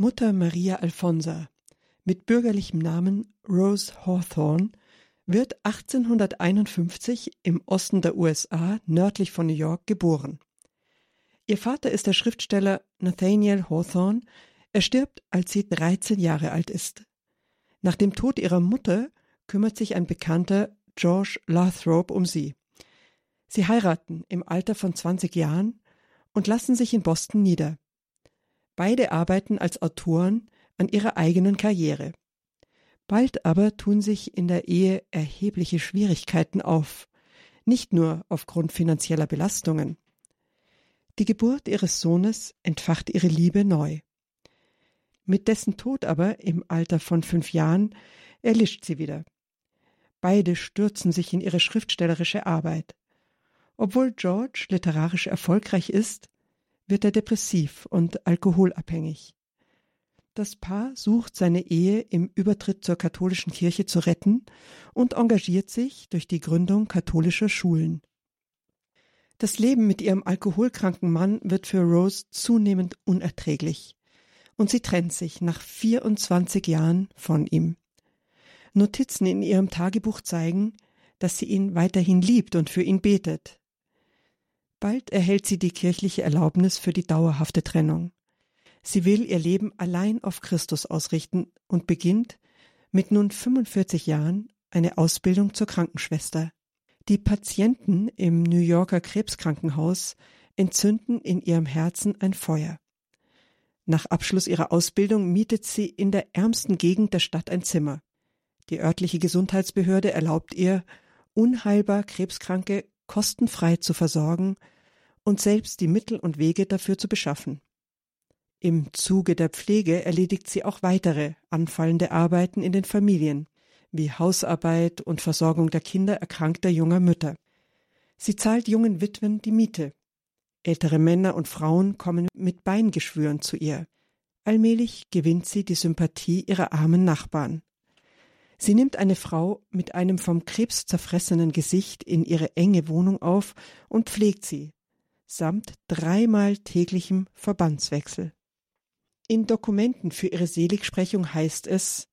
Mutter Maria Alfonsa, mit bürgerlichem Namen Rose Hawthorne, wird 1851 im Osten der USA nördlich von New York geboren. Ihr Vater ist der Schriftsteller Nathaniel Hawthorne. Er stirbt, als sie 13 Jahre alt ist. Nach dem Tod ihrer Mutter kümmert sich ein Bekannter George Lathrop um sie. Sie heiraten im Alter von 20 Jahren und lassen sich in Boston nieder. Beide arbeiten als Autoren an ihrer eigenen Karriere. Bald aber tun sich in der Ehe erhebliche Schwierigkeiten auf, nicht nur aufgrund finanzieller Belastungen. Die Geburt ihres Sohnes entfacht ihre Liebe neu. Mit dessen Tod aber im Alter von fünf Jahren erlischt sie wieder. Beide stürzen sich in ihre schriftstellerische Arbeit. Obwohl George literarisch erfolgreich ist, wird er depressiv und alkoholabhängig. Das Paar sucht seine Ehe im Übertritt zur katholischen Kirche zu retten und engagiert sich durch die Gründung katholischer Schulen. Das Leben mit ihrem alkoholkranken Mann wird für Rose zunehmend unerträglich. Und sie trennt sich nach 24 Jahren von ihm. Notizen in ihrem Tagebuch zeigen, dass sie ihn weiterhin liebt und für ihn betet. Bald erhält sie die kirchliche Erlaubnis für die dauerhafte Trennung. Sie will ihr Leben allein auf Christus ausrichten und beginnt mit nun 45 Jahren eine Ausbildung zur Krankenschwester. Die Patienten im New Yorker Krebskrankenhaus entzünden in ihrem Herzen ein Feuer. Nach Abschluss ihrer Ausbildung mietet sie in der ärmsten Gegend der Stadt ein Zimmer. Die örtliche Gesundheitsbehörde erlaubt ihr, unheilbar Krebskranke kostenfrei zu versorgen und selbst die Mittel und Wege dafür zu beschaffen. Im Zuge der Pflege erledigt sie auch weitere anfallende Arbeiten in den Familien wie Hausarbeit und Versorgung der Kinder erkrankter junger Mütter. Sie zahlt jungen Witwen die Miete. Ältere Männer und Frauen kommen mit Beingeschwüren zu ihr. Allmählich gewinnt sie die Sympathie ihrer armen Nachbarn. Sie nimmt eine Frau mit einem vom Krebs zerfressenen Gesicht in ihre enge Wohnung auf und pflegt sie, samt dreimal täglichem Verbandswechsel. In Dokumenten für ihre Seligsprechung heißt es,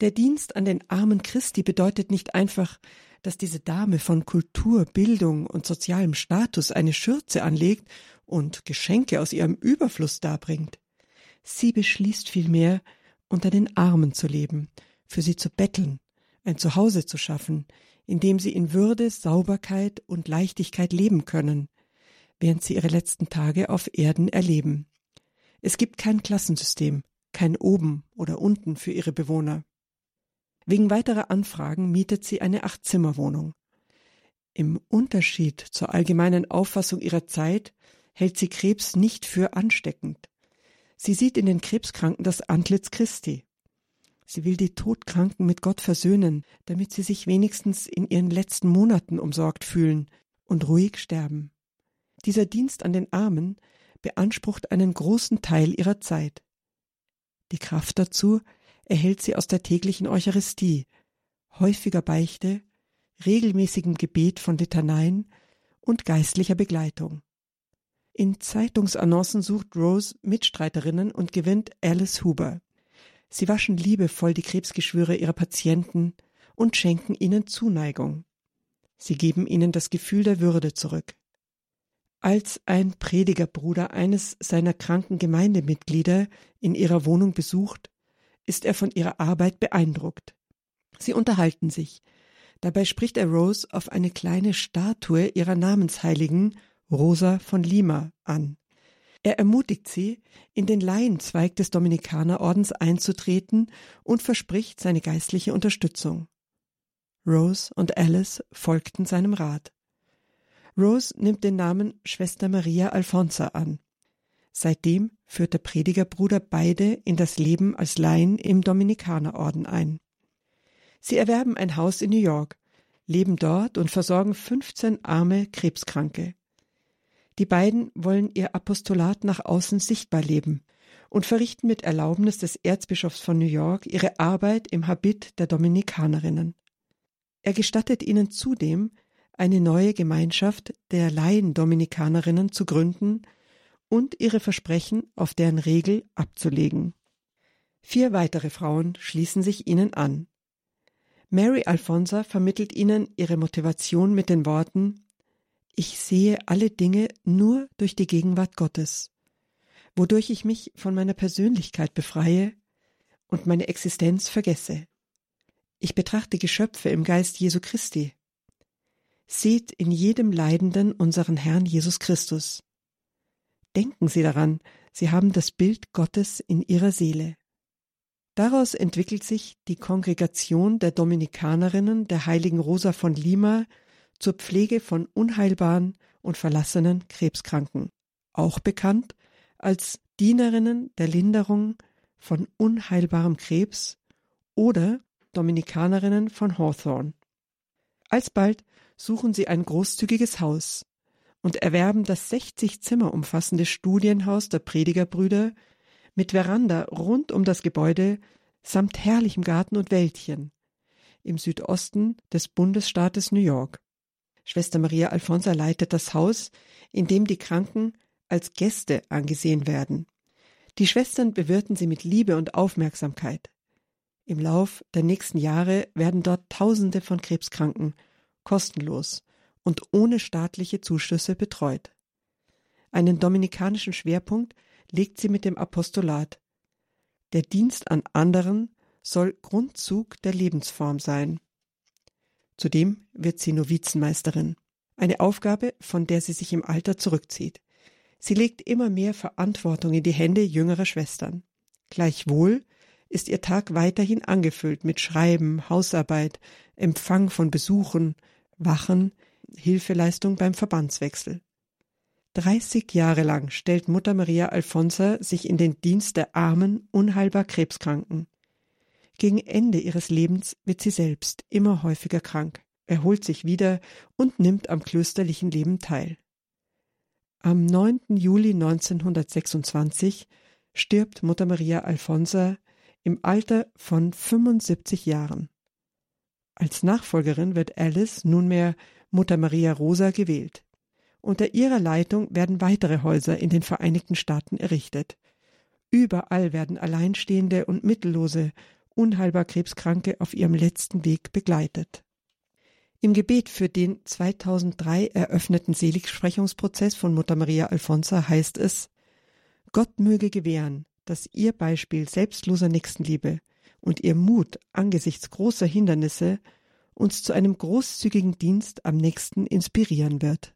der Dienst an den Armen Christi bedeutet nicht einfach, dass diese Dame von Kultur, Bildung und sozialem Status eine Schürze anlegt und Geschenke aus ihrem Überfluss darbringt. Sie beschließt vielmehr, unter den Armen zu leben, für sie zu betteln, ein Zuhause zu schaffen, in dem sie in Würde, Sauberkeit und Leichtigkeit leben können, während sie ihre letzten Tage auf Erden erleben. Es gibt kein Klassensystem, kein Oben oder Unten für ihre Bewohner. Wegen weiterer Anfragen mietet sie eine Achtzimmerwohnung. Im Unterschied zur allgemeinen Auffassung ihrer Zeit hält sie Krebs nicht für ansteckend. Sie sieht in den Krebskranken das Antlitz Christi. Sie will die Todkranken mit Gott versöhnen, damit sie sich wenigstens in ihren letzten Monaten umsorgt fühlen und ruhig sterben. Dieser Dienst an den Armen beansprucht einen großen Teil ihrer Zeit. Die Kraft dazu erhält sie aus der täglichen Eucharistie, häufiger Beichte, regelmäßigem Gebet von Litaneien und geistlicher Begleitung. In Zeitungsannoncen sucht Rose Mitstreiterinnen und gewinnt Alice Huber. Sie waschen liebevoll die Krebsgeschwüre ihrer Patienten und schenken ihnen Zuneigung. Sie geben ihnen das Gefühl der Würde zurück. Als ein Predigerbruder eines seiner kranken Gemeindemitglieder in ihrer Wohnung besucht, ist er von ihrer Arbeit beeindruckt. Sie unterhalten sich. Dabei spricht er Rose auf eine kleine Statue ihrer Namensheiligen, Rosa von Lima, an. Er ermutigt sie, in den Laienzweig des Dominikanerordens einzutreten und verspricht seine geistliche Unterstützung. Rose und Alice folgten seinem Rat. Rose nimmt den Namen Schwester Maria Alfonsa an. Seitdem führt der Predigerbruder beide in das Leben als Laien im Dominikanerorden ein. Sie erwerben ein Haus in New York, leben dort und versorgen 15 arme Krebskranke. Die beiden wollen ihr Apostolat nach außen sichtbar leben und verrichten mit Erlaubnis des Erzbischofs von New York ihre Arbeit im Habit der Dominikanerinnen. Er gestattet ihnen zudem, eine neue Gemeinschaft der Laien-Dominikanerinnen zu gründen und ihre Versprechen auf deren Regel abzulegen. Vier weitere Frauen schließen sich ihnen an. Mary Alfonsa vermittelt ihnen ihre Motivation mit den Worten Ich sehe alle Dinge nur durch die Gegenwart Gottes, wodurch ich mich von meiner Persönlichkeit befreie und meine Existenz vergesse. Ich betrachte Geschöpfe im Geist Jesu Christi. Seht in jedem Leidenden unseren Herrn Jesus Christus. Denken Sie daran, Sie haben das Bild Gottes in Ihrer Seele. Daraus entwickelt sich die Kongregation der Dominikanerinnen der heiligen Rosa von Lima zur Pflege von unheilbaren und verlassenen Krebskranken, auch bekannt als Dienerinnen der Linderung von unheilbarem Krebs oder Dominikanerinnen von Hawthorne. Alsbald suchen sie ein großzügiges Haus und erwerben das 60 Zimmer umfassende Studienhaus der Predigerbrüder mit Veranda rund um das Gebäude samt herrlichem Garten und Wäldchen im Südosten des Bundesstaates New York. Schwester Maria Alfonsa leitet das Haus, in dem die Kranken als Gäste angesehen werden. Die Schwestern bewirten sie mit Liebe und Aufmerksamkeit. Im Lauf der nächsten Jahre werden dort Tausende von Krebskranken kostenlos und ohne staatliche Zuschüsse betreut. Einen dominikanischen Schwerpunkt legt sie mit dem Apostolat. Der Dienst an anderen soll Grundzug der Lebensform sein. Zudem wird sie Novizenmeisterin, eine Aufgabe, von der sie sich im Alter zurückzieht. Sie legt immer mehr Verantwortung in die Hände jüngerer Schwestern. Gleichwohl ist ihr Tag weiterhin angefüllt mit Schreiben, Hausarbeit, Empfang von Besuchen, Wachen, Hilfeleistung beim Verbandswechsel. 30 Jahre lang stellt Mutter Maria Alfonsa sich in den Dienst der armen, unheilbar Krebskranken. Gegen Ende ihres Lebens wird sie selbst immer häufiger krank, erholt sich wieder und nimmt am klösterlichen Leben teil. Am 9. Juli 1926 stirbt Mutter Maria Alfonsa im Alter von 75 Jahren. Als Nachfolgerin wird Alice nunmehr Mutter Maria Rosa gewählt. Unter ihrer Leitung werden weitere Häuser in den Vereinigten Staaten errichtet. Überall werden Alleinstehende und Mittellose, unheilbar Krebskranke auf ihrem letzten Weg begleitet. Im Gebet für den 2003 eröffneten Seligsprechungsprozess von Mutter Maria Alfonsa heißt es, Gott möge gewähren, dass ihr Beispiel selbstloser Nächstenliebe und ihr Mut angesichts großer Hindernisse uns zu einem großzügigen Dienst am nächsten inspirieren wird.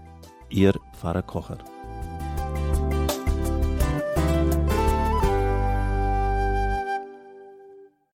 Ihr Pfarrer Kocher.